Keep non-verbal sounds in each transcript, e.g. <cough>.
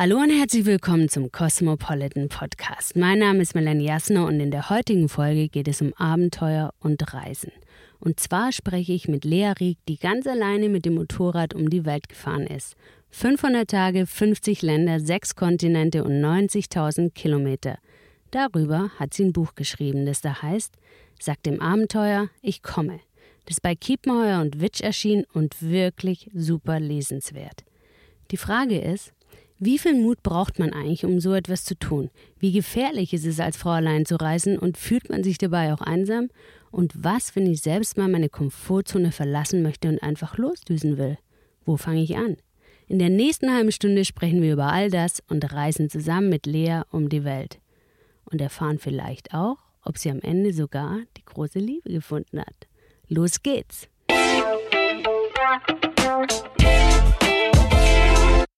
Hallo und herzlich willkommen zum Cosmopolitan Podcast. Mein Name ist Melanie Jasner und in der heutigen Folge geht es um Abenteuer und Reisen. Und zwar spreche ich mit Lea Rieck, die ganz alleine mit dem Motorrad um die Welt gefahren ist. 500 Tage, 50 Länder, 6 Kontinente und 90.000 Kilometer. Darüber hat sie ein Buch geschrieben, das da heißt Sagt dem Abenteuer, ich komme. Das bei Kiepenheuer und Witsch erschien und wirklich super lesenswert. Die Frage ist, wie viel Mut braucht man eigentlich, um so etwas zu tun? Wie gefährlich ist es, als Frau allein zu reisen und fühlt man sich dabei auch einsam? Und was, wenn ich selbst mal meine Komfortzone verlassen möchte und einfach losdüsen will? Wo fange ich an? In der nächsten halben Stunde sprechen wir über all das und reisen zusammen mit Lea um die Welt. Und erfahren vielleicht auch, ob sie am Ende sogar die große Liebe gefunden hat. Los geht's!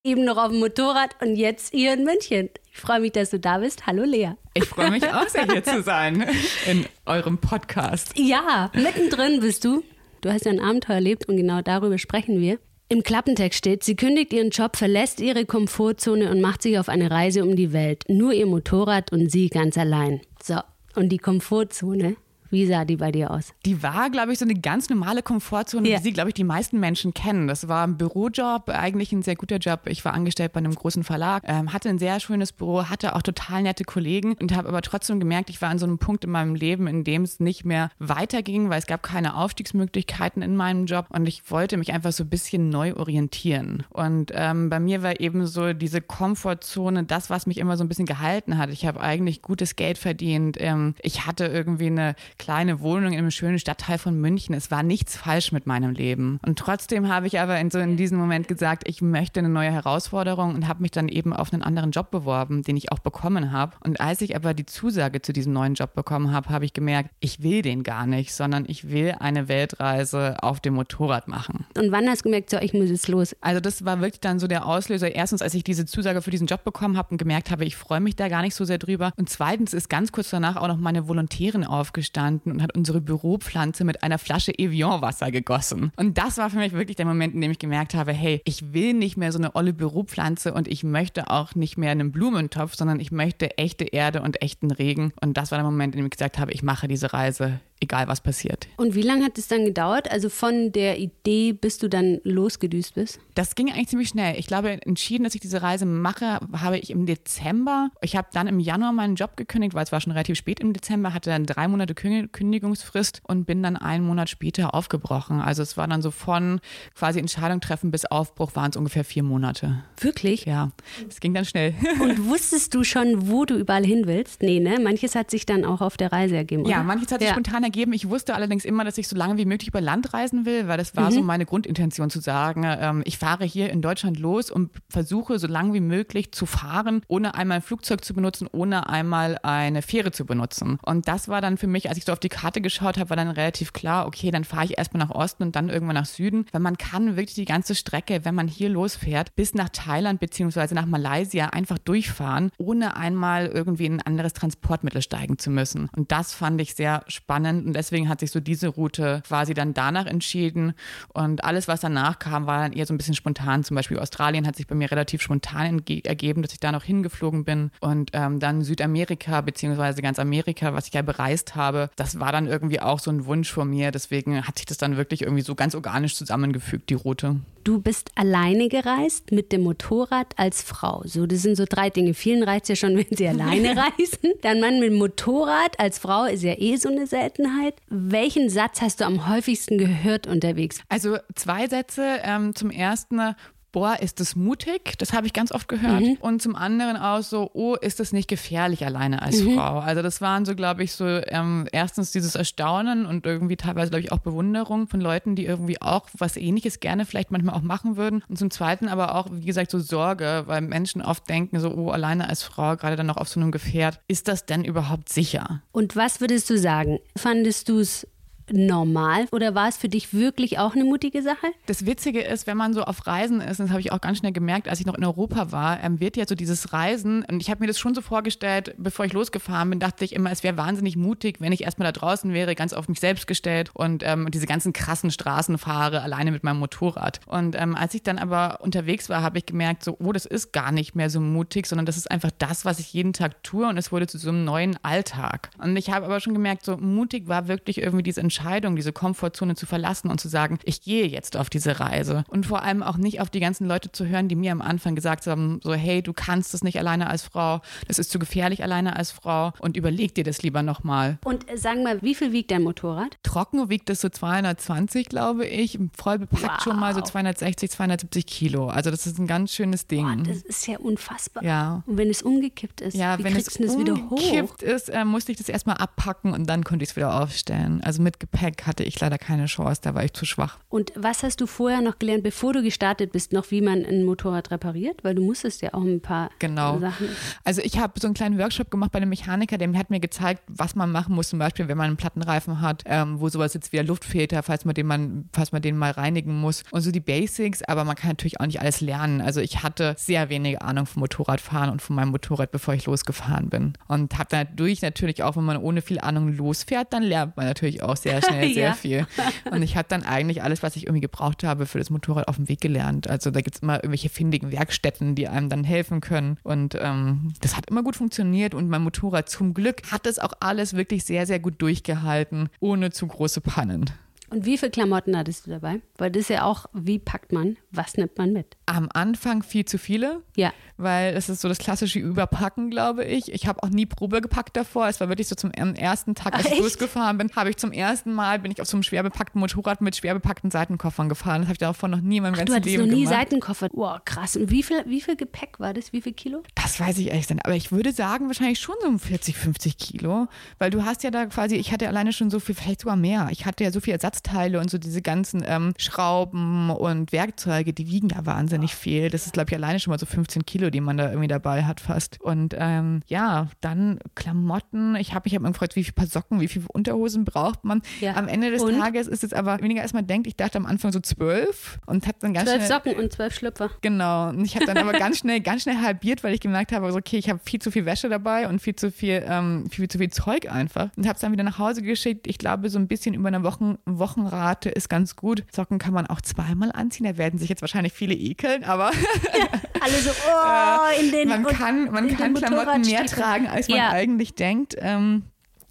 Eben noch auf dem Motorrad und jetzt hier in München. Ich freue mich, dass du da bist. Hallo Lea. Ich freue mich auch sehr, hier zu sein <laughs> in eurem Podcast. Ja, mittendrin bist du. Du hast ja ein Abenteuer erlebt und genau darüber sprechen wir. Im Klappentext steht, sie kündigt ihren Job, verlässt ihre Komfortzone und macht sich auf eine Reise um die Welt. Nur ihr Motorrad und sie ganz allein. So, und die Komfortzone, wie sah die bei dir aus? Die war, glaube ich, so eine ganz normale Komfortzone, ja. wie sie, glaube ich, die meisten Menschen kennen. Das war ein Bürojob, eigentlich ein sehr guter Job. Ich war angestellt bei einem großen Verlag, ähm, hatte ein sehr schönes Büro, hatte auch total nette Kollegen und habe aber trotzdem gemerkt, ich war an so einem Punkt in meinem Leben, in dem es nicht mehr weiterging, weil es gab keine Aufstiegsmöglichkeiten in meinem Job und ich wollte mich einfach so ein bisschen neu orientieren. Und ähm, bei mir war eben so diese Komfortzone das, was mich immer so ein bisschen gehalten hat. Ich habe eigentlich gutes Geld verdient. Ähm, ich hatte irgendwie eine kleine Wohnung in einem schönen Stadtteil von München. Es war nichts falsch mit meinem Leben. Und trotzdem habe ich aber in so in diesem Moment gesagt, ich möchte eine neue Herausforderung und habe mich dann eben auf einen anderen Job beworben, den ich auch bekommen habe. Und als ich aber die Zusage zu diesem neuen Job bekommen habe, habe ich gemerkt, ich will den gar nicht, sondern ich will eine Weltreise auf dem Motorrad machen. Und wann hast du gemerkt, so ich muss jetzt los? Also das war wirklich dann so der Auslöser. Erstens, als ich diese Zusage für diesen Job bekommen habe und gemerkt habe, ich freue mich da gar nicht so sehr drüber. Und zweitens ist ganz kurz danach auch noch meine Volontärin aufgestanden gestanden und hat unsere Büropflanze mit einer Flasche Evian-Wasser gegossen. Und das war für mich wirklich der Moment, in dem ich gemerkt habe, hey, ich will nicht mehr so eine olle Büropflanze und ich möchte auch nicht mehr einen Blumentopf, sondern ich möchte echte Erde und echten Regen. Und das war der Moment, in dem ich gesagt habe, ich mache diese Reise egal was passiert. Und wie lange hat es dann gedauert? Also von der Idee, bis du dann losgedüst bist? Das ging eigentlich ziemlich schnell. Ich glaube, entschieden, dass ich diese Reise mache, habe ich im Dezember. Ich habe dann im Januar meinen Job gekündigt, weil es war schon relativ spät im Dezember, hatte dann drei Monate Kündigungsfrist und bin dann einen Monat später aufgebrochen. Also es war dann so von quasi Entscheidung treffen bis Aufbruch waren es ungefähr vier Monate. Wirklich? Ja, es ging dann schnell. <laughs> Und wusstest du schon, wo du überall hin willst? Nee, ne? Manches hat sich dann auch auf der Reise ergeben. Oder? Ja, manches hat sich ja. spontan ergeben. Ich wusste allerdings immer, dass ich so lange wie möglich über Land reisen will, weil das war mhm. so meine Grundintention zu sagen, ähm, ich fahre hier in Deutschland los und versuche so lange wie möglich zu fahren, ohne einmal ein Flugzeug zu benutzen, ohne einmal eine Fähre zu benutzen. Und das war dann für mich, als ich so auf die Karte geschaut habe, war dann relativ klar, okay, dann fahre ich erstmal nach Osten und dann irgendwann nach Süden, weil man kann wirklich die ganze Strecke, wenn man hier losfährt, bis nach Thailand beziehungsweise nach Malaysia einfach durchfahren, ohne einmal irgendwie in ein anderes Transportmittel steigen zu müssen. Und das fand ich sehr spannend und deswegen deswegen hat sich so diese Route quasi dann danach entschieden. Und alles, was danach kam, war dann eher so ein bisschen spontan. Zum Beispiel Australien hat sich bei mir relativ spontan ergeben, dass ich da noch hingeflogen bin. Und ähm, dann Südamerika, beziehungsweise ganz Amerika, was ich ja bereist habe, das war dann irgendwie auch so ein Wunsch von mir. Deswegen hat sich das dann wirklich irgendwie so ganz organisch zusammengefügt, die Route. Du bist alleine gereist mit dem Motorrad als Frau. So, das sind so drei Dinge. Vielen reizt ja schon, <laughs> wenn sie alleine <laughs> reisen. Dann Mann mit dem Motorrad als Frau ist ja eh so eine Seltenheit. Welchen Satz hast du am häufigsten gehört unterwegs? Also zwei Sätze. Ähm, zum ersten, boah, ist das mutig? Das habe ich ganz oft gehört. Mhm. Und zum anderen auch so, oh, ist das nicht gefährlich alleine als mhm. Frau? Also das waren so, glaube ich, so ähm, erstens dieses Erstaunen und irgendwie teilweise, glaube ich, auch Bewunderung von Leuten, die irgendwie auch was ähnliches gerne vielleicht manchmal auch machen würden. Und zum Zweiten aber auch, wie gesagt, so Sorge, weil Menschen oft denken so, oh, alleine als Frau, gerade dann noch auf so einem Gefährt, ist das denn überhaupt sicher? Und was würdest du sagen? Fandest du es normal oder war es für dich wirklich auch eine mutige Sache? Das Witzige ist, wenn man so auf Reisen ist, und das habe ich auch ganz schnell gemerkt, als ich noch in Europa war, ähm, wird ja so dieses Reisen, und ich habe mir das schon so vorgestellt, bevor ich losgefahren bin, dachte ich immer, es wäre wahnsinnig mutig, wenn ich erstmal da draußen wäre, ganz auf mich selbst gestellt und ähm, diese ganzen krassen Straßen fahre, alleine mit meinem Motorrad. Und ähm, als ich dann aber unterwegs war, habe ich gemerkt, so, oh, das ist gar nicht mehr so mutig, sondern das ist einfach das, was ich jeden Tag tue und es wurde zu so einem neuen Alltag. Und ich habe aber schon gemerkt, so mutig war wirklich irgendwie diese Entscheidung, diese Komfortzone zu verlassen und zu sagen, ich gehe jetzt auf diese Reise. Und vor allem auch nicht auf die ganzen Leute zu hören, die mir am Anfang gesagt haben, so, hey, du kannst das nicht alleine als Frau, das ist zu gefährlich alleine als Frau und überleg dir das lieber nochmal. Und äh, sagen mal, wie viel wiegt dein Motorrad? Trocken wiegt es so 220, glaube ich, voll bepackt wow. schon mal so 260, 270 Kilo. Also das ist ein ganz schönes Ding. Boah, das ist ja unfassbar. Ja. Und wenn es umgekippt ist, ja, wie wenn kriegst es du das wieder hoch? umgekippt ist, äh, musste ich das erstmal abpacken und dann konnte ich es wieder aufstellen. Also mit Gepäck hatte ich leider keine Chance, da war ich zu schwach. Und was hast du vorher noch gelernt, bevor du gestartet bist, noch wie man ein Motorrad repariert? Weil du musstest ja auch ein paar genau. Sachen. Also ich habe so einen kleinen Workshop gemacht bei einem Mechaniker, der hat mir gezeigt, was man machen muss, zum Beispiel, wenn man einen Plattenreifen hat, ähm, wo sowas jetzt wie der Luftfilter, falls man den man, falls man den mal reinigen muss und so die Basics, aber man kann natürlich auch nicht alles lernen. Also ich hatte sehr wenig Ahnung vom Motorradfahren und von meinem Motorrad, bevor ich losgefahren bin. Und habe dadurch natürlich auch, wenn man ohne viel Ahnung losfährt, dann lernt man natürlich auch sehr schnell <laughs> sehr ja. viel. Und ich habe dann eigentlich alles, was ich irgendwie gebraucht habe für das Motorrad auf dem Weg gelernt. Also da gibt es immer irgendwelche findigen Werkstätten, die einem dann helfen können. Und ähm, das hat immer gut funktioniert und mein Motorrad zum Glück hat es auch alles wirklich sehr, sehr gut durchgehalten, ohne zu große Pannen. Und wie viele Klamotten hattest du dabei? Weil das ist ja auch, wie packt man, was nimmt man mit? Am Anfang viel zu viele. Ja. Weil es ist so das klassische Überpacken, glaube ich. Ich habe auch nie Probe gepackt davor. Es war wirklich so zum ersten Tag, als Ach, ich losgefahren bin, habe ich zum ersten Mal, bin ich auf so einem schwer bepackten Motorrad mit schwer bepackten Seitenkoffern gefahren. Das habe ich davor noch nie in meinem Ach, ganzen du Leben noch nie gemacht. Seitenkoffer. Wow, krass. Und wie viel, wie viel Gepäck war das? Wie viel Kilo? Das weiß ich ehrlich nicht. Aber ich würde sagen, wahrscheinlich schon so um 40, 50 Kilo. Weil du hast ja da quasi, ich hatte alleine schon so viel, vielleicht sogar mehr. Ich hatte ja so viele Ersatzteile und so diese ganzen ähm, Schrauben und Werkzeuge, die wiegen ja wahnsinnig viel. Das ist, glaube ich, alleine schon mal so 15 Kilo, die man da irgendwie dabei hat fast. Und ähm, ja, dann Klamotten. Ich habe mich hab gefragt, wie viele Paar Socken, wie viele Unterhosen braucht man. Ja. Am Ende des und? Tages ist es aber weniger, als man denkt. Ich dachte am Anfang so zwölf und habe dann ganz zwölf schnell... Socken und zwölf Schlüpfer. Genau. Und ich habe dann aber <laughs> ganz schnell, ganz schnell halbiert, weil ich gemerkt habe, okay, ich habe viel zu viel Wäsche dabei und viel zu viel, ähm, viel zu viel Zeug einfach. Und habe es dann wieder nach Hause geschickt. Ich glaube, so ein bisschen über eine Wochen, Wochenrate ist ganz gut. Socken kann man auch zweimal anziehen. Da werden sich jetzt wahrscheinlich viele ekeln, aber <laughs> ja, alle so, <laughs> oh, in den Man kann, man kann Klamotten mehr tragen, als man ja. eigentlich denkt. Ähm,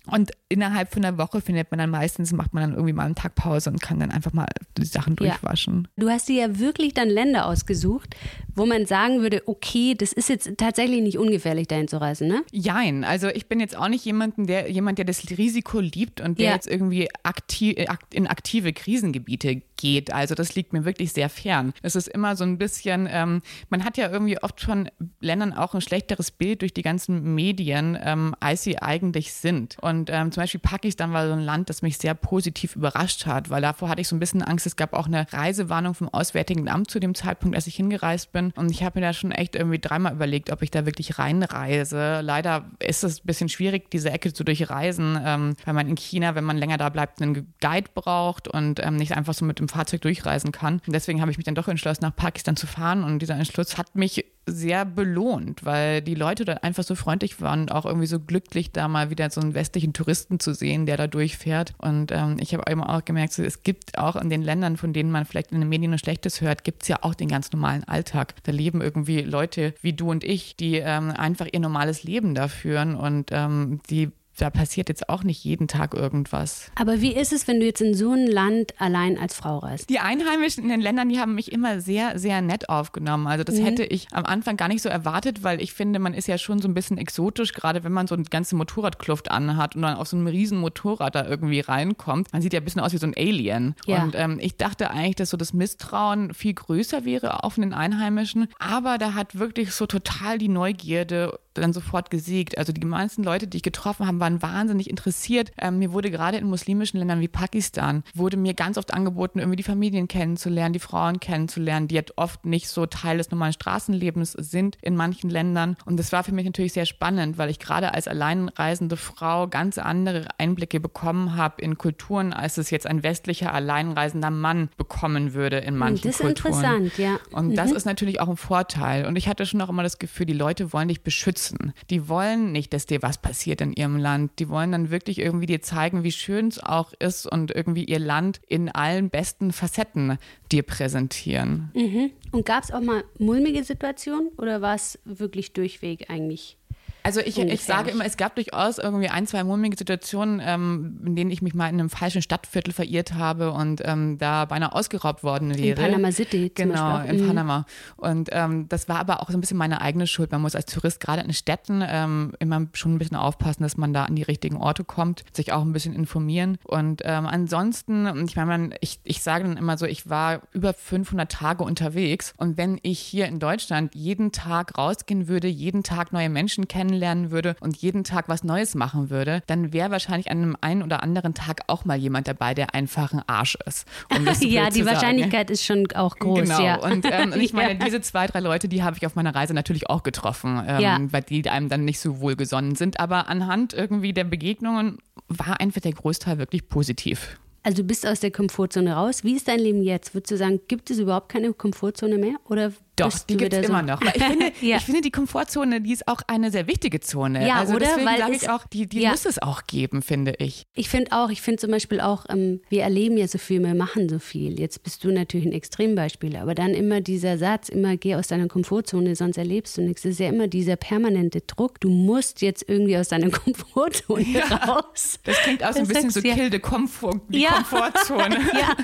und innerhalb von einer Woche findet man dann meistens, macht man dann irgendwie mal einen Tag Pause und kann dann einfach mal die Sachen durchwaschen. Ja. Du hast dir ja wirklich dann Länder ausgesucht, wo man sagen würde, okay, das ist jetzt tatsächlich nicht ungefährlich, dahin zu reisen, ne? Jein. Also ich bin jetzt auch nicht jemanden, der, jemand, der das Risiko liebt und der ja. jetzt irgendwie aktiv, in aktive Krisengebiete geht. Also das liegt mir wirklich sehr fern. Es ist immer so ein bisschen, ähm, man hat ja irgendwie oft von Ländern auch ein schlechteres Bild durch die ganzen Medien, ähm, als sie eigentlich sind. Und ähm, zum Beispiel Pakistan war so ein Land, das mich sehr positiv überrascht hat, weil davor hatte ich so ein bisschen Angst. Es gab auch eine Reisewarnung vom Auswärtigen Amt zu dem Zeitpunkt, als ich hingereist bin. Und ich habe mir da schon echt irgendwie dreimal überlegt, ob ich da wirklich reinreise. Leider ist es ein bisschen schwierig, diese Ecke zu durchreisen, ähm, weil man in China, wenn man länger da bleibt, einen Guide braucht und ähm, nicht einfach so mit dem Fahrzeug durchreisen kann. Und deswegen habe ich mich dann doch entschlossen, nach Pakistan zu fahren. Und dieser Entschluss hat mich sehr belohnt, weil die Leute dort einfach so freundlich waren und auch irgendwie so glücklich, da mal wieder so einen westlichen Touristen zu sehen, der da durchfährt. Und ähm, ich habe eben auch gemerkt, so, es gibt auch in den Ländern, von denen man vielleicht in den Medien nur Schlechtes hört, gibt es ja auch den ganz normalen Alltag. Da leben irgendwie Leute wie du und ich, die ähm, einfach ihr normales Leben da führen und ähm, die da passiert jetzt auch nicht jeden Tag irgendwas. Aber wie ist es, wenn du jetzt in so ein Land allein als Frau reist? Die Einheimischen in den Ländern, die haben mich immer sehr, sehr nett aufgenommen. Also das mhm. hätte ich am Anfang gar nicht so erwartet, weil ich finde, man ist ja schon so ein bisschen exotisch, gerade wenn man so eine ganze Motorradkluft anhat und dann auf so einem riesen Motorrad da irgendwie reinkommt. Man sieht ja ein bisschen aus wie so ein Alien. Ja. Und ähm, ich dachte eigentlich, dass so das Misstrauen viel größer wäre auf den Einheimischen. Aber da hat wirklich so total die Neugierde dann sofort gesiegt. Also die meisten Leute, die ich getroffen habe, waren wahnsinnig interessiert. Ähm, mir wurde gerade in muslimischen Ländern wie Pakistan, wurde mir ganz oft angeboten, irgendwie die Familien kennenzulernen, die Frauen kennenzulernen, die halt oft nicht so Teil des normalen Straßenlebens sind in manchen Ländern. Und das war für mich natürlich sehr spannend, weil ich gerade als alleinreisende Frau ganz andere Einblicke bekommen habe in Kulturen, als es jetzt ein westlicher alleinreisender Mann bekommen würde in manchen Das ist Kulturen. interessant, ja. Und das Mhm. ist natürlich auch ein Vorteil. Und ich hatte schon auch immer das Gefühl, die Leute wollen dich beschützen. Die wollen nicht, dass dir was passiert in ihrem Land. Die wollen dann wirklich irgendwie dir zeigen, wie schön es auch ist und irgendwie ihr Land in allen besten Facetten dir präsentieren. Mhm. Und gab es auch mal mulmige Situationen oder war es wirklich durchweg eigentlich? Also ich, ich Ungefährlich. sage immer, es gab durchaus irgendwie ein, zwei mulmige Situationen, ähm, in denen ich mich mal in einem falschen Stadtviertel verirrt habe und ähm, da beinahe ausgeraubt worden wäre. In Panama City Genau, Beispiel in Mhm. Panama. Und ähm, das war aber auch so ein bisschen meine eigene Schuld. Man muss als Tourist gerade in Städten ähm, immer schon ein bisschen aufpassen, dass man da an die richtigen Orte kommt, sich auch ein bisschen informieren. Und ähm, ansonsten, ich meine, ich, ich sage dann immer so, ich war über 500 Tage unterwegs und wenn ich hier in Deutschland jeden Tag rausgehen würde, jeden Tag neue Menschen kennenlernen würde und jeden Tag was Neues machen würde, dann wäre wahrscheinlich an einem einen oder anderen Tag auch mal jemand dabei, der einfach ein Arsch ist. Um <laughs> ja, die. Wahrscheinlichkeit ist schon auch groß. Genau. Ja. Und ähm, ich <laughs> meine, Ja. diese zwei, drei Leute, die habe ich auf meiner Reise natürlich auch getroffen, ähm, Ja. weil die einem dann nicht so wohlgesonnen sind. Aber anhand irgendwie der Begegnungen war einfach der Großteil wirklich positiv. Also du bist aus der Komfortzone raus. Wie ist dein Leben jetzt? Würdest du sagen, gibt es überhaupt keine Komfortzone mehr? Oder Doch, die gibt es wieder so? immer noch. Ich, finde, <laughs> Ja. ich finde, die Komfortzone, die ist auch eine sehr wichtige Zone. Ja, also oder? deswegen sage ich auch, die, die ja. muss es auch geben, finde ich. Ich finde auch, ich finde zum Beispiel auch, ähm, wir erleben ja so viel, wir machen so viel. Jetzt bist du natürlich ein Extrembeispiel, aber dann immer dieser Satz, immer geh aus deiner Komfortzone, sonst erlebst du nichts. Das ist ja immer dieser permanente Druck. Du musst jetzt irgendwie aus deiner <laughs> Komfortzone raus. Das klingt auch so ein bisschen so ja. kill the Komfort, die Ja. Komfortzone. <laughs> Ja,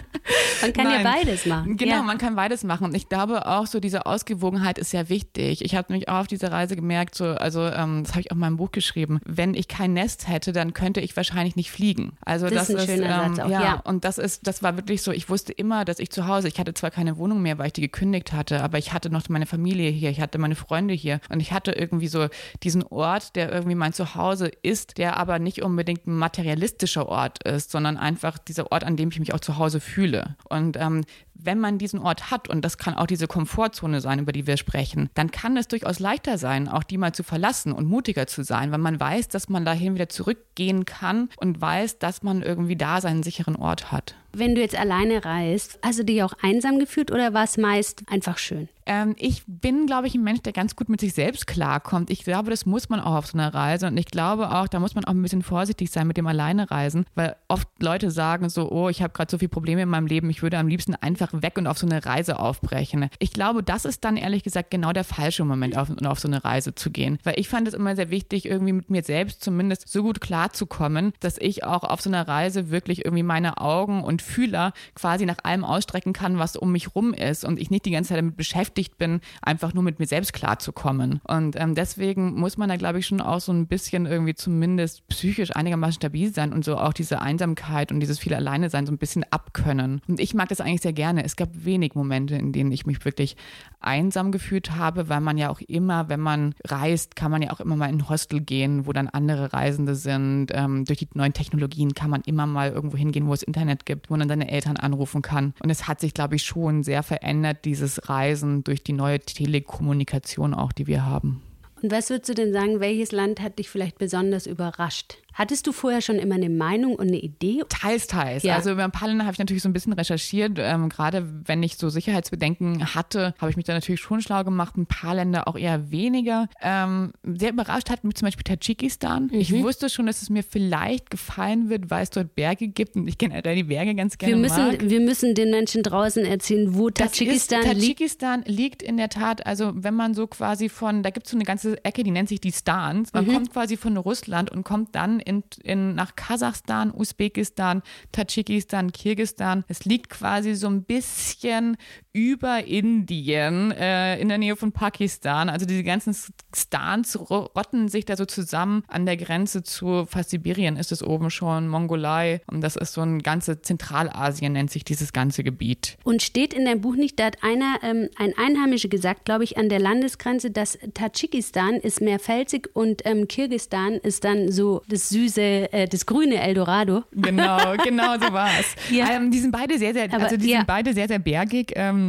man kann ja Nein. beides machen. Genau, ja. man kann beides machen. Und ich glaube auch so, diese Ausgewogenheit ist sehr wichtig. Ich habe nämlich auch auf dieser Reise gemerkt, so, also ähm, das habe ich auch in meinem Buch geschrieben, wenn ich kein Nest hätte, dann könnte ich wahrscheinlich nicht fliegen. Also Das das, ist ein schöner ähm, Satz auch, ja, ja. und das ist, das war wirklich so, ich wusste immer, dass ich zu Hause, ich hatte zwar keine Wohnung mehr, weil ich die gekündigt hatte, aber ich hatte noch meine Familie hier, ich hatte meine Freunde hier und ich hatte irgendwie so diesen Ort, der irgendwie mein Zuhause ist, der aber nicht unbedingt ein materialistischer Ort ist, sondern einfach dieser Ort, an dem ich mich auch zu Hause fühle. Und ähm, wenn man diesen Ort hat, und das kann auch diese Komfortzone sein, über die wir sprechen, dann kann es durchaus leichter sein, auch die mal zu verlassen und mutiger zu sein, weil man weiß, dass man dahin wieder zurückgehen kann und weiß, dass man irgendwie da seinen sicheren Ort hat. Wenn du jetzt alleine reist, hast du dich auch einsam gefühlt oder war es meist einfach schön? Ähm, ich bin, glaube ich, ein Mensch, der ganz gut mit sich selbst klarkommt. Ich glaube, das muss man auch auf so einer Reise. Und ich glaube auch, da muss man auch ein bisschen vorsichtig sein mit dem Alleinereisen, weil oft Leute sagen so, oh, ich habe gerade so viele Probleme in meinem Leben, ich würde am liebsten einfach weg und auf so eine Reise aufbrechen. Ich glaube, das ist dann ehrlich gesagt genau der falsche Moment, auf, auf so eine Reise zu gehen. Weil ich fand es immer sehr wichtig, irgendwie mit mir selbst zumindest so gut klarzukommen, dass ich auch auf so einer Reise wirklich irgendwie meine Augen und Fühler quasi nach allem ausstrecken kann, was um mich rum ist und ich nicht die ganze Zeit damit beschäftigt bin, einfach nur mit mir selbst klarzukommen. Und ähm, deswegen muss man da, glaube ich, schon auch so ein bisschen irgendwie zumindest psychisch einigermaßen stabil sein und so auch diese Einsamkeit und dieses viele Alleine sein so ein bisschen abkönnen. Und ich mag das eigentlich sehr gerne. Es gab wenig Momente, in denen ich mich wirklich einsam gefühlt habe, weil man ja auch immer, wenn man reist, kann man ja auch immer mal in ein Hostel gehen, wo dann andere Reisende sind. Ähm, durch die neuen Technologien kann man immer mal irgendwo hingehen, wo es Internet gibt, wo man seine Eltern anrufen kann. Und es hat sich, glaube ich, schon sehr verändert, dieses Reisen durch die neue Telekommunikation auch, die wir haben. Und was würdest du denn sagen, welches Land hat dich vielleicht besonders überrascht? Hattest du vorher schon immer eine Meinung und eine Idee? Teils, teils. Ja. Also über ein paar Länder habe ich natürlich so ein bisschen recherchiert. Ähm, gerade wenn ich so Sicherheitsbedenken hatte, habe ich mich da natürlich schon schlau gemacht. Ein paar Länder auch eher weniger. Ähm, sehr überrascht hat mich zum Beispiel Tadschikistan. Ich Mhm. wusste schon, dass es mir vielleicht gefallen wird, weil es dort Berge gibt und ich generell die Berge ganz gerne Wir müssen, mag. wir müssen den Menschen draußen erzählen, wo Tadschikistan ist, liegt. Tadschikistan liegt in der Tat, also wenn man so quasi von, da gibt es so eine ganze Ecke, die nennt sich die Stans. Mhm. Man kommt quasi von Russland und kommt dann in, in, nach Kasachstan, Usbekistan, Tadschikistan, Kirgistan. Es liegt quasi so ein bisschen über Indien äh, in der Nähe von Pakistan. Also diese ganzen Stans rotten sich da so zusammen an der Grenze zu fast Sibirien ist es oben schon, Mongolei. Und das ist so ein ganze Zentralasien nennt sich dieses ganze Gebiet. Und steht in deinem Buch nicht, da hat einer, ähm, ein Einheimischer gesagt, glaube ich, an der Landesgrenze, dass Tadschikistan ist mehr felsig und ähm, Kirgistan ist dann so das süße, äh, das grüne Eldorado. Genau, <laughs> genau so war es. Ja. Ähm, die sind beide sehr, sehr, also die ja. sind beide sehr, sehr bergig ähm,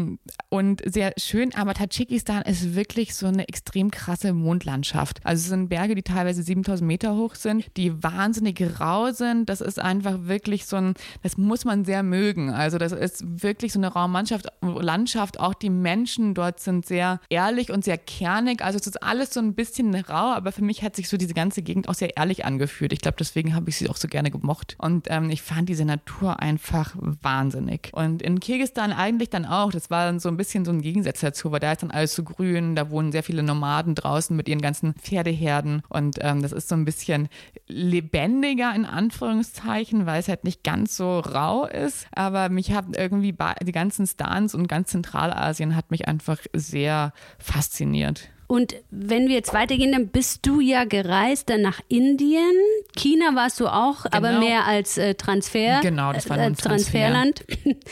und sehr schön, aber Tadschikistan ist wirklich so eine extrem krasse Mondlandschaft. Also es sind Berge, die teilweise 7000 Meter hoch sind, die wahnsinnig rau sind. Das ist einfach wirklich so ein, das muss man sehr mögen. Also das ist wirklich so eine Raumlandschaft, Landschaft. Auch die Menschen dort sind sehr ehrlich und sehr kernig. Also es ist alles so ein bisschen rau, aber für mich hat sich so diese ganze Gegend auch sehr ehrlich angefühlt. Ich glaube, deswegen habe ich sie auch so gerne gemocht. Und ähm, ich fand diese Natur einfach wahnsinnig. Und in Kirgistan eigentlich dann auch. Das war dann so ein bisschen so ein Gegensatz dazu, weil da ist dann alles so grün. Da wohnen sehr viele Nomaden draußen mit ihren ganzen Pferdeherden. Und ähm, das ist so ein bisschen lebendiger in Anführungszeichen, weil es halt nicht ganz so rau ist. Aber mich haben irgendwie die ganzen Stans und ganz Zentralasien hat mich einfach sehr fasziniert. Und wenn wir jetzt weitergehen, dann bist du ja gereist dann nach Indien. China warst du auch, genau. aber mehr als äh, Transfer. Genau, das war äh, Transferland.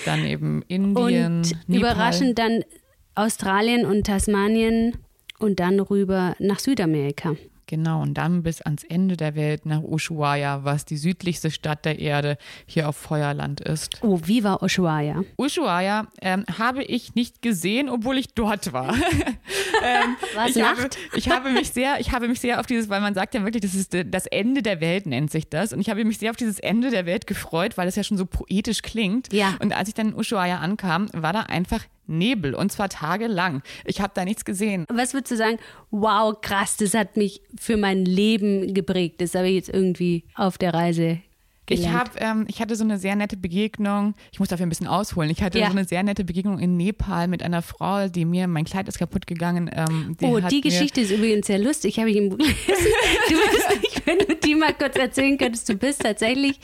Dann eben <laughs> Indien. Und Nepal. überraschend dann Australien und Tasmanien und dann rüber nach Südamerika. Genau, und dann bis ans Ende der Welt nach Ushuaia, was die südlichste Stadt der Erde hier auf Feuerland ist. Oh, wie war Ushuaia? Ushuaia ähm, habe ich nicht gesehen, obwohl ich dort war. <laughs> ähm, was ich, habe, ich habe mich sehr, ich habe mich sehr auf dieses, weil man sagt ja wirklich, das ist das Ende der Welt, nennt sich das. Und ich habe mich sehr auf dieses Ende der Welt gefreut, weil es ja schon so poetisch klingt. Ja. Und als ich dann in Ushuaia ankam, war da einfach Nebel und zwar tagelang. Ich habe da nichts gesehen. Was würdest du sagen? Wow, krass, das hat mich für mein Leben geprägt. Das habe ich jetzt irgendwie auf der Reise ich, hab, ähm, ich hatte so eine sehr nette Begegnung, ich muss dafür ein bisschen ausholen, ich hatte ja. so eine sehr nette Begegnung in Nepal mit einer Frau, die mir, mein Kleid ist kaputt gegangen. Ähm, die oh, die Geschichte ist übrigens sehr lustig, habe ich im Buch gelesen. <laughs> Du bist nicht, wenn du die mal kurz erzählen könntest, du bist tatsächlich,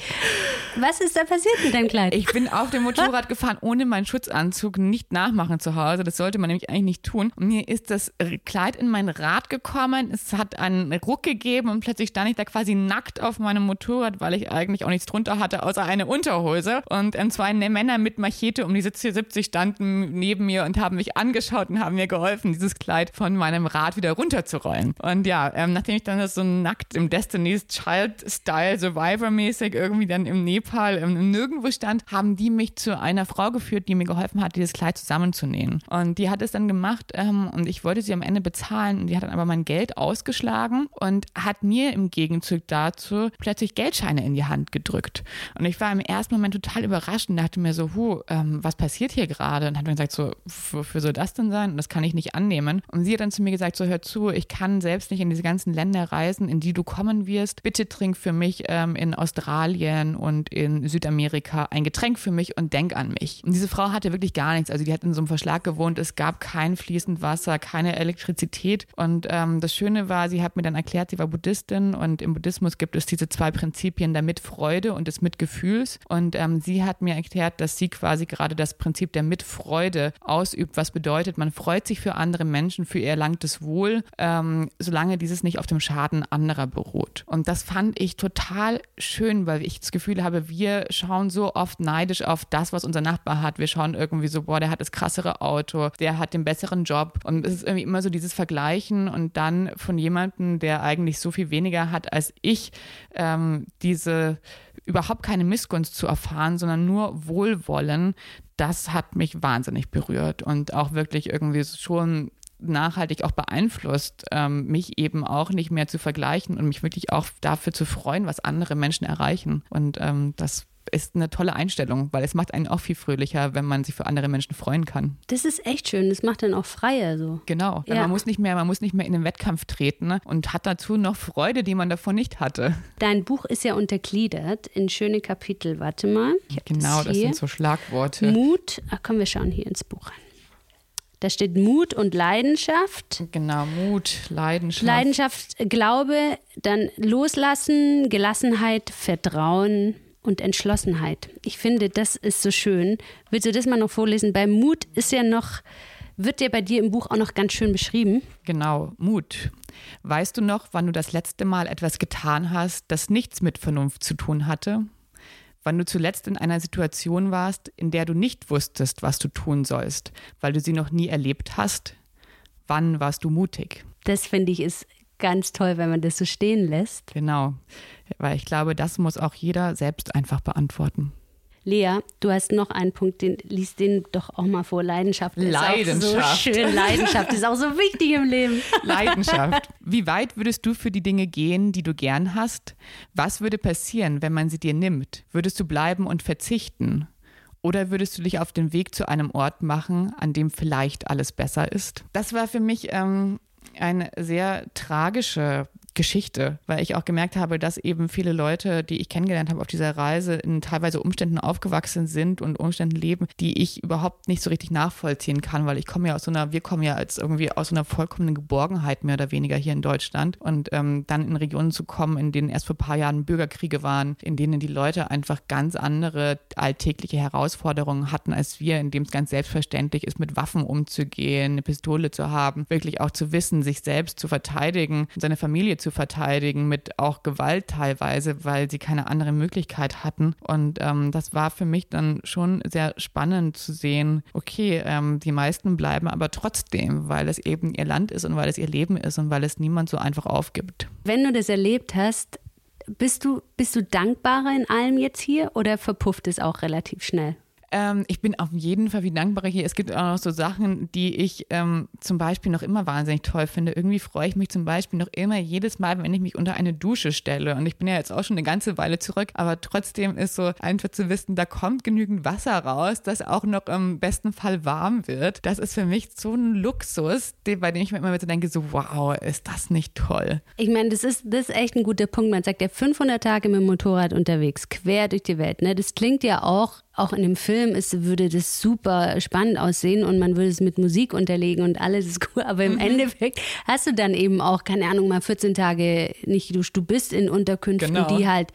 was ist da passiert mit deinem Kleid? Ich bin auf dem Motorrad <laughs> gefahren, ohne meinen Schutzanzug, nicht nachmachen zu Hause, das sollte man nämlich eigentlich nicht tun. Und mir ist das Kleid in mein Rad gekommen, es hat einen Ruck gegeben und plötzlich stand ich da quasi nackt auf meinem Motorrad, weil ich eigentlich auch nichts drunter hatte, außer eine Unterhose. Und ähm, zwei Männer mit Machete um die 70 standen neben mir und haben mich angeschaut und haben mir geholfen, dieses Kleid von meinem Rad wieder runterzurollen. Und ja, ähm, nachdem ich dann so nackt im Destiny's Child-Style, Survivor-mäßig irgendwie dann im Nepal ähm, nirgendwo stand, haben die mich zu einer Frau geführt, die mir geholfen hat, dieses Kleid zusammenzunähen. Und die hat es dann gemacht ähm, und ich wollte sie am Ende bezahlen. Und die hat dann aber mein Geld ausgeschlagen und hat mir im Gegenzug dazu plötzlich Geldscheine in die Hand gedrückt gedrückt. Und ich war im ersten Moment total überrascht und dachte mir so, hu, ähm, was passiert hier gerade? Und hat mir gesagt, so, wofür soll das denn sein? Und das kann ich nicht annehmen. Und sie hat dann zu mir gesagt, so, hör zu, ich kann selbst nicht in diese ganzen Länder reisen, in die du kommen wirst. Bitte trink für mich ähm, in Australien und in Südamerika ein Getränk für mich und denk an mich. Und diese Frau hatte wirklich gar nichts. Also die hat in so einem Verschlag gewohnt. Es gab kein fließend Wasser, keine Elektrizität. Und ähm, das Schöne war, sie hat mir dann erklärt, sie war Buddhistin und im Buddhismus gibt es diese zwei Prinzipien der Mitfreude Freude und des Mitgefühls. Und ähm, sie hat mir erklärt, dass sie quasi gerade das Prinzip der Mitfreude ausübt, was bedeutet, man freut sich für andere Menschen, für ihr erlangtes Wohl, ähm, solange dieses nicht auf dem Schaden anderer beruht. Und das fand ich total schön, weil ich das Gefühl habe, wir schauen so oft neidisch auf das, was unser Nachbar hat. Wir schauen irgendwie so, boah, der hat das krassere Auto, der hat den besseren Job. Und es ist irgendwie immer so dieses Vergleichen und dann von jemandem, der eigentlich so viel weniger hat als ich, ähm, diese überhaupt keine Missgunst zu erfahren, sondern nur Wohlwollen, das hat mich wahnsinnig berührt und auch wirklich irgendwie schon nachhaltig auch beeinflusst, ähm, mich eben auch nicht mehr zu vergleichen und mich wirklich auch dafür zu freuen, was andere Menschen erreichen. Und ähm, das ist eine tolle Einstellung, weil es macht einen auch viel fröhlicher, wenn man sich für andere Menschen freuen kann. Das ist echt schön. Das macht dann auch freier so. Genau. Ja. Man muss nicht mehr, man muss nicht mehr in den Wettkampf treten ne? und hat dazu noch Freude, die man davon nicht hatte. Dein Buch ist ja untergliedert in schöne Kapitel. Warte mal. Genau, das, das sind so Schlagworte. Mut. Ach komm, wir schauen hier ins Buch rein. Da steht Mut und Leidenschaft. Genau, Mut, Leidenschaft. Leidenschaft, Glaube, dann Loslassen, Gelassenheit, Vertrauen, und Entschlossenheit. Ich finde, das ist so schön. Willst du das mal noch vorlesen? Bei Mut ist ja noch, wird der bei dir im Buch auch noch ganz schön beschrieben. Genau, Mut. Weißt du noch, wann du das letzte Mal etwas getan hast, das nichts mit Vernunft zu tun hatte? Wann du zuletzt in einer Situation warst, in der du nicht wusstest, was du tun sollst, weil du sie noch nie erlebt hast? Wann warst du mutig? Das finde ich ist ganz toll, wenn man das so stehen lässt. Genau, weil ich glaube, das muss auch jeder selbst einfach beantworten. Lea, du hast noch einen Punkt, den liest den doch auch mal vor. Leidenschaft. Leidenschaft. Ist so schön. Leidenschaft ist auch so wichtig im Leben. Leidenschaft. Wie weit würdest du für die Dinge gehen, die du gern hast? Was würde passieren, wenn man sie dir nimmt? Würdest du bleiben und verzichten? Oder würdest du dich auf den Weg zu einem Ort machen, an dem vielleicht alles besser ist? Das war für mich ähm, eine sehr tragische Geschichte, weil ich auch gemerkt habe, dass eben viele Leute, die ich kennengelernt habe auf dieser Reise, in teilweise Umständen aufgewachsen sind und Umständen leben, die ich überhaupt nicht so richtig nachvollziehen kann, weil ich komme ja aus so einer, wir kommen ja als irgendwie aus so einer vollkommenen Geborgenheit mehr oder weniger hier in Deutschland. Und ähm, dann in Regionen zu kommen, in denen erst vor ein paar Jahren Bürgerkriege waren, in denen die Leute einfach ganz andere alltägliche Herausforderungen hatten als wir, in dem es ganz selbstverständlich ist, mit Waffen umzugehen, eine Pistole zu haben, wirklich auch zu wissen, sich selbst zu verteidigen, seine Familie zu verteidigen, mit auch Gewalt teilweise, weil sie keine andere Möglichkeit hatten. Und ähm, das war für mich dann schon sehr spannend zu sehen, okay, ähm, die meisten bleiben aber trotzdem, weil es eben ihr Land ist und weil es ihr Leben ist und weil es niemand so einfach aufgibt. Wenn du das erlebt hast, bist du, bist du dankbarer in allem jetzt hier oder verpufft es auch relativ schnell? Ähm, ich bin auf jeden Fall wie dankbar hier. Es gibt auch noch so Sachen, die ich ähm, zum Beispiel noch immer wahnsinnig toll finde. Irgendwie freue ich mich zum Beispiel noch immer jedes Mal, wenn ich mich unter eine Dusche stelle. Und ich bin ja jetzt auch schon eine ganze Weile zurück, aber trotzdem ist so einfach zu wissen, da kommt genügend Wasser raus, das auch noch im besten Fall warm wird. Das ist für mich so ein Luxus, bei dem ich mir immer so denke, so wow, ist das nicht toll. Ich meine, das ist, das ist echt ein guter Punkt. Man sagt ja 500 Tage mit dem Motorrad unterwegs, quer durch die Welt. Ne? Das klingt ja auch auch in dem Film ist, würde das super spannend aussehen und man würde es mit Musik unterlegen und alles ist cool. Aber im mhm. Endeffekt hast du dann eben auch, keine Ahnung, mal 14 Tage nicht, du, du bist in Unterkünften, genau. die halt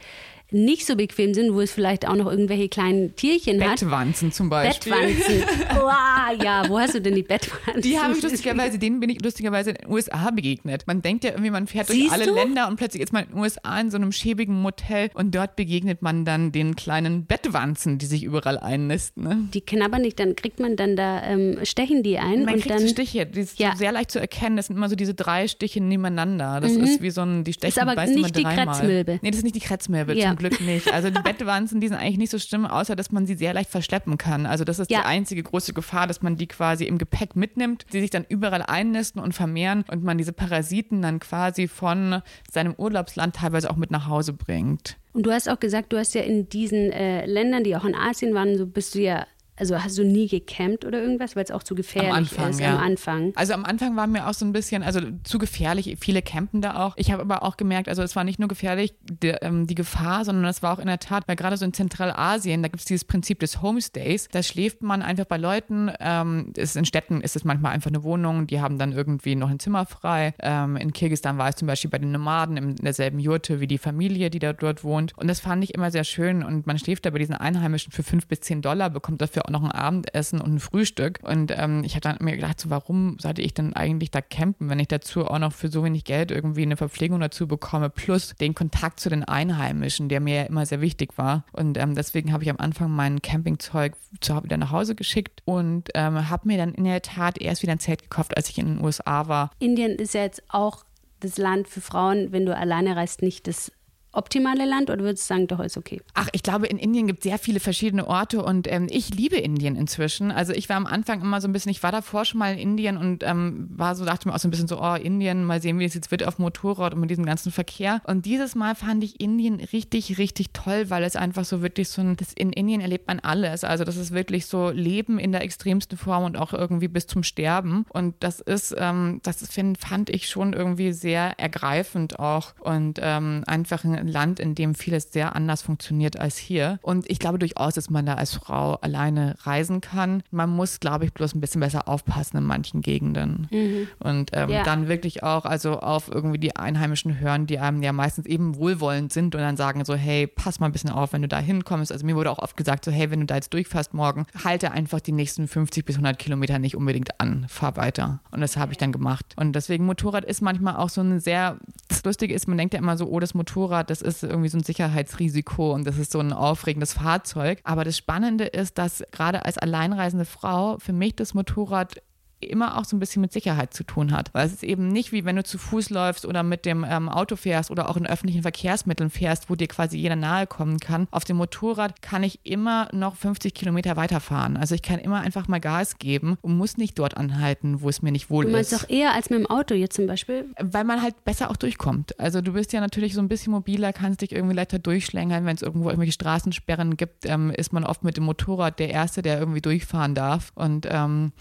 nicht so bequem sind, wo es vielleicht auch noch irgendwelche kleinen Tierchen hat. Bettwanzen zum Beispiel. Bettwanzen. <laughs> Wow, ja, wo hast du denn die Bettwanzen? Die habe ich lustigerweise, denen bin ich lustigerweise in den USA begegnet. Man denkt ja irgendwie, man fährt Siehst durch alle du? Länder und plötzlich ist man in den USA in so einem schäbigen Motel und dort begegnet man dann den kleinen Bettwanzen, die sich überall einnisten. Ne? Die knabbern nicht, dann kriegt man dann da, ähm, stechen die ein. Man und kriegt dann, Stiche, die ist ja. sehr leicht zu erkennen. Das sind immer so diese drei Stiche nebeneinander. Das mhm. ist wie so ein, die stechen das ist aber nicht die Kretzmilbe. Nee, das ist nicht die Kretzmilbe, ja. Zum Glück nicht. Also die Bettwanzen, die sind eigentlich nicht so schlimm, außer dass man sie sehr leicht verschleppen kann. Also das ist ja. die einzige große Gefahr, dass man die quasi im Gepäck mitnimmt, die sich dann überall einnisten und vermehren und man diese Parasiten dann quasi von seinem Urlaubsland teilweise auch mit nach Hause bringt. Und du hast auch gesagt, du hast ja in diesen äh, Ländern, die auch in Asien waren, so bist du ja also hast du nie gecampt oder irgendwas, weil es auch zu gefährlich am Anfang, ist ja. am Anfang? Also am Anfang war mir auch so ein bisschen, also zu gefährlich, viele campen da auch. Ich habe aber auch gemerkt, also es war nicht nur gefährlich, die, ähm, die Gefahr, sondern es war auch in der Tat, weil gerade so in Zentralasien, da gibt es dieses Prinzip des Homestays, da schläft man einfach bei Leuten, ähm, ist in Städten ist es manchmal einfach eine Wohnung, die haben dann irgendwie noch ein Zimmer frei. Ähm, in Kirgistan war es zum Beispiel bei den Nomaden in derselben Jurte wie die Familie, die da dort wohnt. Und das fand ich immer sehr schön und man schläft da bei diesen Einheimischen für fünf bis zehn Dollar, bekommt dafür auch noch ein Abendessen und ein Frühstück. Und ähm, ich habe dann mir gedacht, so, warum sollte ich denn eigentlich da campen, wenn ich dazu auch noch für so wenig Geld irgendwie eine Verpflegung dazu bekomme, plus den Kontakt zu den Einheimischen, der mir ja immer sehr wichtig war. Und ähm, deswegen habe ich am Anfang mein Campingzeug zu, wieder nach Hause geschickt und ähm, habe mir dann in der Tat erst wieder ein Zelt gekauft, als ich in den USA war. Indien ist ja jetzt auch das Land für Frauen, wenn du alleine reist, nicht das optimale Land oder würdest du sagen, doch ist okay? Ach, ich glaube, in Indien gibt es sehr viele verschiedene Orte und ähm, ich liebe Indien inzwischen. Also ich war am Anfang immer so ein bisschen, ich war davor schon mal in Indien und ähm, war so, dachte mir auch so ein bisschen so, oh, Indien, mal sehen, wie es jetzt wird auf Motorrad und mit diesem ganzen Verkehr. Und dieses Mal fand ich Indien richtig, richtig toll, weil es einfach so wirklich so ein, das, in Indien erlebt man alles. Also das ist wirklich so Leben in der extremsten Form und auch irgendwie bis zum Sterben. Und das ist, ähm, das find, fand ich schon irgendwie sehr ergreifend auch und ähm, einfach ein ein Land, in dem vieles sehr anders funktioniert als hier. Und ich glaube durchaus, dass man da als Frau alleine reisen kann. Man muss, glaube ich, bloß ein bisschen besser aufpassen in manchen Gegenden. Mhm. Und ähm, ja. dann wirklich auch also auf irgendwie die Einheimischen hören, die einem ja meistens eben wohlwollend sind und dann sagen so, hey, pass mal ein bisschen auf, wenn du da hinkommst. Also mir wurde auch oft gesagt so, hey, wenn du da jetzt durchfährst morgen, halte einfach die nächsten 50 bis 100 Kilometer nicht unbedingt an, fahr weiter. Und das habe ich dann gemacht. Und deswegen Motorrad ist manchmal auch so ein sehr, das Lustige ist, man denkt ja immer so, oh, das Motorrad, das ist irgendwie so ein Sicherheitsrisiko und das ist so ein aufregendes Fahrzeug. Aber das Spannende ist, dass gerade als alleinreisende Frau für mich das Motorrad immer auch so ein bisschen mit Sicherheit zu tun hat. Weil es ist eben nicht wie wenn du zu Fuß läufst oder mit dem ähm, Auto fährst oder auch in öffentlichen Verkehrsmitteln fährst, wo dir quasi jeder nahe kommen kann. Auf dem Motorrad kann ich immer noch 50 Kilometer weiterfahren. Also ich kann immer einfach mal Gas geben und muss nicht dort anhalten, wo es mir nicht wohl ist. Du meinst ist. doch eher als mit dem Auto jetzt zum Beispiel? Weil man halt besser auch durchkommt. Also du bist ja natürlich so ein bisschen mobiler, kannst dich irgendwie leichter durchschlängern. Wenn es irgendwo irgendwelche Straßensperren gibt, ähm, ist man oft mit dem Motorrad der Erste, der irgendwie durchfahren darf. Und ähm,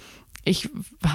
ich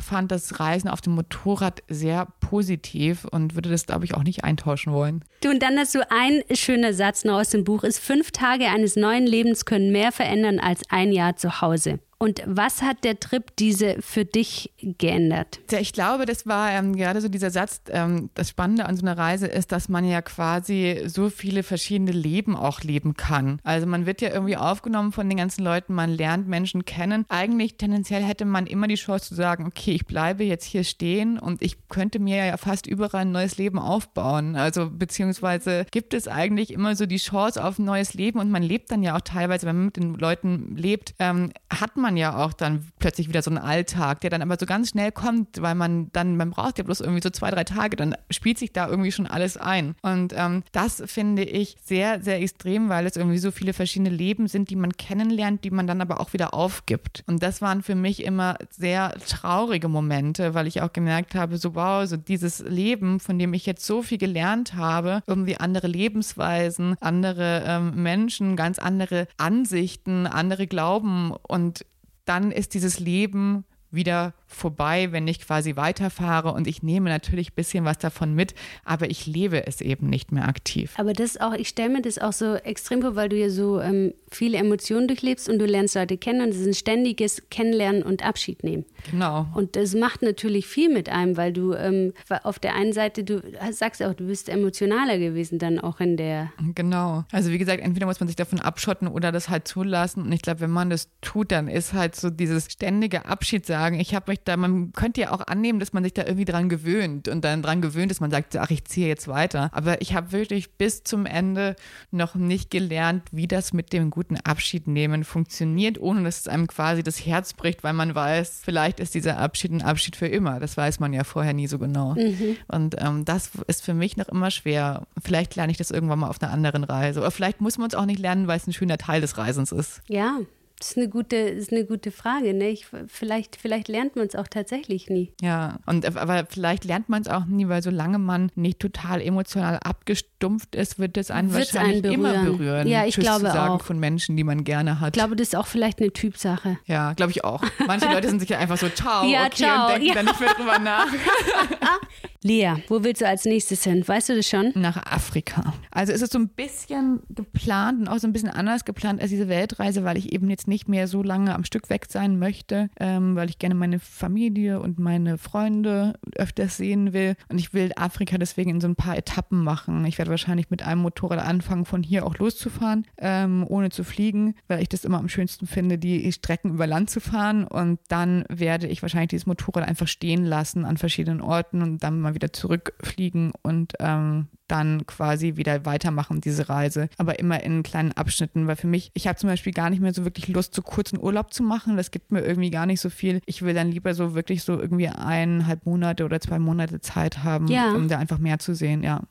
fand das Reisen auf dem Motorrad sehr positiv und würde das, glaube ich, auch nicht eintauschen wollen. Du, und dann hast du ein schöner Satz noch aus dem Buch, ist fünf Tage eines neuen Lebens können mehr verändern als ein Jahr zu Hause. Und was hat der Trip diese für dich geändert? Ja, ich glaube, das war ähm, gerade so dieser Satz, ähm, das Spannende an so einer Reise ist, dass man ja quasi so viele verschiedene Leben auch leben kann. Also man wird ja irgendwie aufgenommen von den ganzen Leuten, man lernt Menschen kennen. Eigentlich tendenziell hätte man immer die Chance zu sagen, okay, ich bleibe jetzt hier stehen und ich könnte mir ja fast überall ein neues Leben aufbauen. Also beziehungsweise gibt es eigentlich immer so die Chance auf ein neues Leben und man lebt dann ja auch teilweise, wenn man mit den Leuten lebt, ähm, hat man man ja auch dann plötzlich wieder so einen Alltag, der dann aber so ganz schnell kommt, weil man dann, man braucht ja bloß irgendwie so zwei, drei Tage, dann spielt sich da irgendwie schon alles ein. Und ähm, das finde ich sehr, sehr extrem, weil es irgendwie so viele verschiedene Leben sind, die man kennenlernt, die man dann aber auch wieder aufgibt. Und das waren für mich immer sehr traurige Momente, weil ich auch gemerkt habe, so wow, so dieses Leben, von dem ich jetzt so viel gelernt habe, irgendwie andere Lebensweisen, andere ähm, Menschen, ganz andere Ansichten, andere Glauben und dann ist dieses Leben wieder vorbei, wenn ich quasi weiterfahre und ich nehme natürlich ein bisschen was davon mit, aber ich lebe es eben nicht mehr aktiv. Aber das auch, ich stelle mir das auch so extrem vor, weil du ja so ähm, viele Emotionen durchlebst und du lernst Leute kennen und es ist ein ständiges Kennenlernen und Abschied nehmen. Genau. Und das macht natürlich viel mit einem, weil du ähm, auf der einen Seite, du sagst auch, du bist emotionaler gewesen dann auch in der. Genau. Also wie gesagt, entweder muss man sich davon abschotten oder das halt zulassen und ich glaube, wenn man das tut, dann ist halt so dieses ständige Abschied sagen, ich habe mich da, man könnte ja auch annehmen, dass man sich da irgendwie dran gewöhnt und dann dran gewöhnt, dass man sagt, ach, ich ziehe jetzt weiter. Aber ich habe wirklich bis zum Ende noch nicht gelernt, wie das mit dem guten Abschied nehmen funktioniert, ohne dass es einem quasi das Herz bricht, weil man weiß, vielleicht ist dieser Abschied ein Abschied für immer. Das weiß man ja vorher nie so genau. Mhm. Und ähm, das ist für mich noch immer schwer. Vielleicht lerne ich das irgendwann mal auf einer anderen Reise. Oder vielleicht muss man es auch nicht lernen, weil es ein schöner Teil des Reisens ist. Ja, das ist eine gute, ist eine gute Frage. Ne? Ich, vielleicht, vielleicht lernt man es auch tatsächlich nie. Ja, und aber vielleicht lernt man es auch nie, weil solange man nicht total emotional abgestumpft ist, wird es einen Wird's wahrscheinlich einen immer berühren. Ja, ich Tschüss glaube zu sagen auch. von Menschen, die man gerne hat. Ich glaube, das ist auch vielleicht eine Typsache. Ja, glaube ich auch. Manche <laughs> Leute sind sich ja einfach so, ciao, ja, okay, ciao. und denken ja. dann nicht mehr drüber nach. <laughs> Lea, wo willst du als nächstes hin? Weißt du das schon? Nach Afrika. Also ist es so ein bisschen geplant und auch so ein bisschen anders geplant als diese Weltreise, weil ich eben jetzt nicht mehr so lange am Stück weg sein möchte, ähm, weil ich gerne meine Familie und meine Freunde öfters sehen will. Und ich will Afrika deswegen in so ein paar Etappen machen. Ich werde wahrscheinlich mit einem Motorrad anfangen, von hier auch loszufahren, ähm, ohne zu fliegen, weil ich das immer am schönsten finde, die Strecken über Land zu fahren. Und dann werde ich wahrscheinlich dieses Motorrad einfach stehen lassen an verschiedenen Orten und dann mal wieder zurückfliegen und ähm, dann quasi wieder weitermachen, diese Reise. Aber immer in kleinen Abschnitten, weil für mich, ich habe zum Beispiel gar nicht mehr so wirklich Lust, so kurzen Urlaub zu machen. Das gibt mir irgendwie gar nicht so viel. Ich will dann lieber so wirklich so irgendwie eineinhalb Monate oder zwei Monate Zeit haben, ja. um da einfach mehr zu sehen, ja.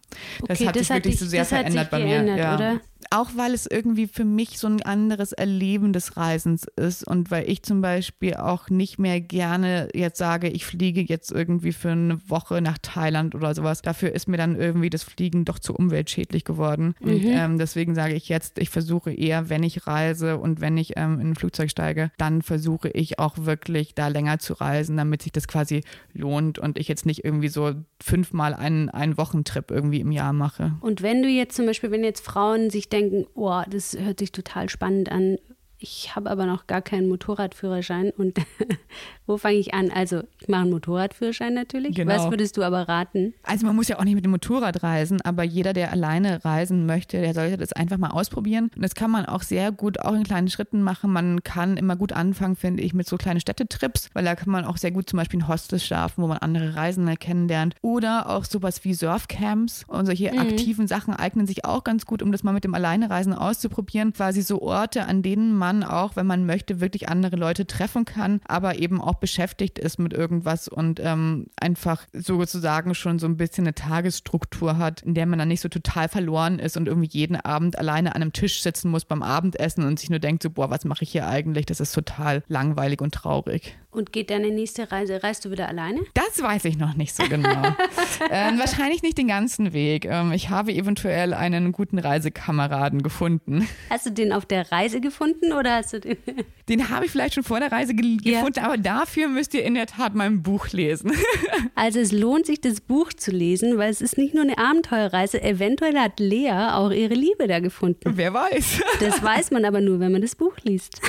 Das okay, hat das sich wirklich so sehr verändert bei mir. ja. Oder? Auch weil es irgendwie für mich so ein anderes Erleben des Reisens ist und weil ich zum Beispiel auch nicht mehr gerne jetzt sage, ich fliege jetzt irgendwie für eine Woche nach Thailand oder sowas. Dafür ist mir dann irgendwie das Fliegen doch zu umweltschädlich geworden. Mhm. Und ähm, deswegen sage ich jetzt, ich versuche eher, wenn ich reise und wenn ich ähm, in ein Flugzeug steige, dann versuche ich auch wirklich da länger zu reisen, damit sich das quasi lohnt und ich jetzt nicht irgendwie so fünfmal einen, einen Wochentrip irgendwie im Jahr mache. Und wenn du jetzt zum Beispiel, wenn jetzt Frauen sich denken, oh, das hört sich total spannend an, ich habe aber noch gar keinen Motorradführerschein und <laughs> wo fange ich an? Also, ich mache einen Motorradführerschein natürlich. Genau. Was würdest du aber raten? Also, man muss ja auch nicht mit dem Motorrad reisen, aber jeder, der alleine reisen möchte, der sollte das einfach mal ausprobieren. Und das kann man auch sehr gut auch in kleinen Schritten machen. Man kann immer gut anfangen, finde ich, mit so kleinen Städtetrips, weil da kann man auch sehr gut zum Beispiel in Hostels schlafen, wo man andere Reisende kennenlernt. Oder auch sowas wie Surfcamps und solche mhm. aktiven Sachen eignen sich auch ganz gut, um das mal mit dem Alleinereisen auszuprobieren. Quasi so Orte, an denen man man auch, wenn man möchte, wirklich andere Leute treffen kann, aber eben auch beschäftigt ist mit irgendwas und ähm, einfach sozusagen schon so ein bisschen eine Tagesstruktur hat, in der man dann nicht so total verloren ist und irgendwie jeden Abend alleine an einem Tisch sitzen muss beim Abendessen und sich nur denkt so, boah, was mache ich hier eigentlich? Das ist total langweilig und traurig. Und geht deine nächste Reise, reist du wieder alleine? Das weiß ich noch nicht so genau. <laughs> ähm, wahrscheinlich nicht den ganzen Weg. Ähm, ich habe eventuell einen guten Reisekameraden gefunden. Hast du den auf der Reise gefunden oder hast du den? <laughs> Den habe ich vielleicht schon vor der Reise ge ja. gefunden, aber dafür müsst ihr in der Tat mein Buch lesen. <laughs> also es lohnt sich, das Buch zu lesen, weil es ist nicht nur eine Abenteuerreise. Eventuell hat Lea auch ihre Liebe da gefunden. Wer weiß. Das weiß man aber nur, wenn man das Buch liest.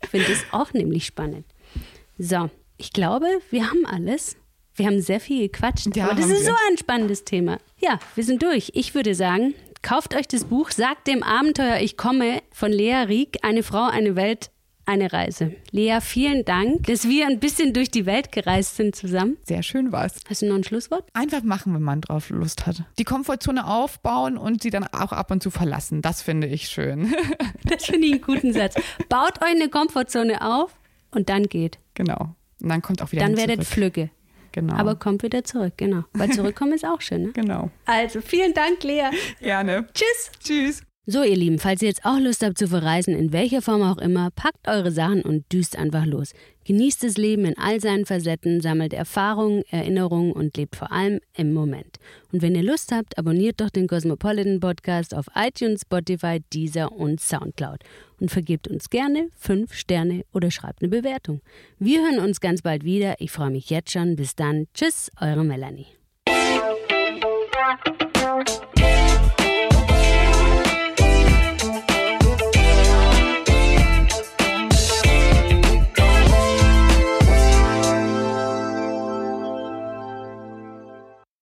ich finde das auch nämlich spannend. So, ich glaube, wir haben alles. Wir haben sehr viel gequatscht, ja, aber das ist wir. so ein spannendes Thema. Ja, wir sind durch. Ich würde sagen, kauft euch das Buch, sagt dem Abenteuer Ich komme von Lea Rieck, eine Frau, eine Welt, eine Reise. Lea, vielen Dank, dass wir ein bisschen durch die Welt gereist sind zusammen. Sehr schön war's. Hast du noch ein Schlusswort? Einfach machen, wenn man drauf Lust hat. Die Komfortzone aufbauen und sie dann auch ab und zu verlassen. Das finde ich schön. <laughs> das finde ich einen guten Satz. Baut euch eine Komfortzone auf und dann geht. Genau. Und dann kommt auch wieder Dann werdet Flügge. Genau. Aber kommt wieder zurück, genau. Weil zurückkommen ist auch schön, ne? Genau. Also vielen Dank, Lea. Gerne. Tschüss. Tschüss. So, ihr Lieben, falls ihr jetzt auch Lust habt zu verreisen, in welcher Form auch immer, packt eure Sachen und düst einfach los. Genießt das Leben in all seinen Facetten, sammelt Erfahrungen, Erinnerungen und lebt vor allem im Moment. Und wenn ihr Lust habt, abonniert doch den Cosmopolitan Podcast auf iTunes, Spotify, Deezer und Soundcloud. Und vergebt uns gerne fünf Sterne oder schreibt eine Bewertung. Wir hören uns ganz bald wieder. Ich freue mich jetzt schon. Bis dann. Tschüss, eure Melanie.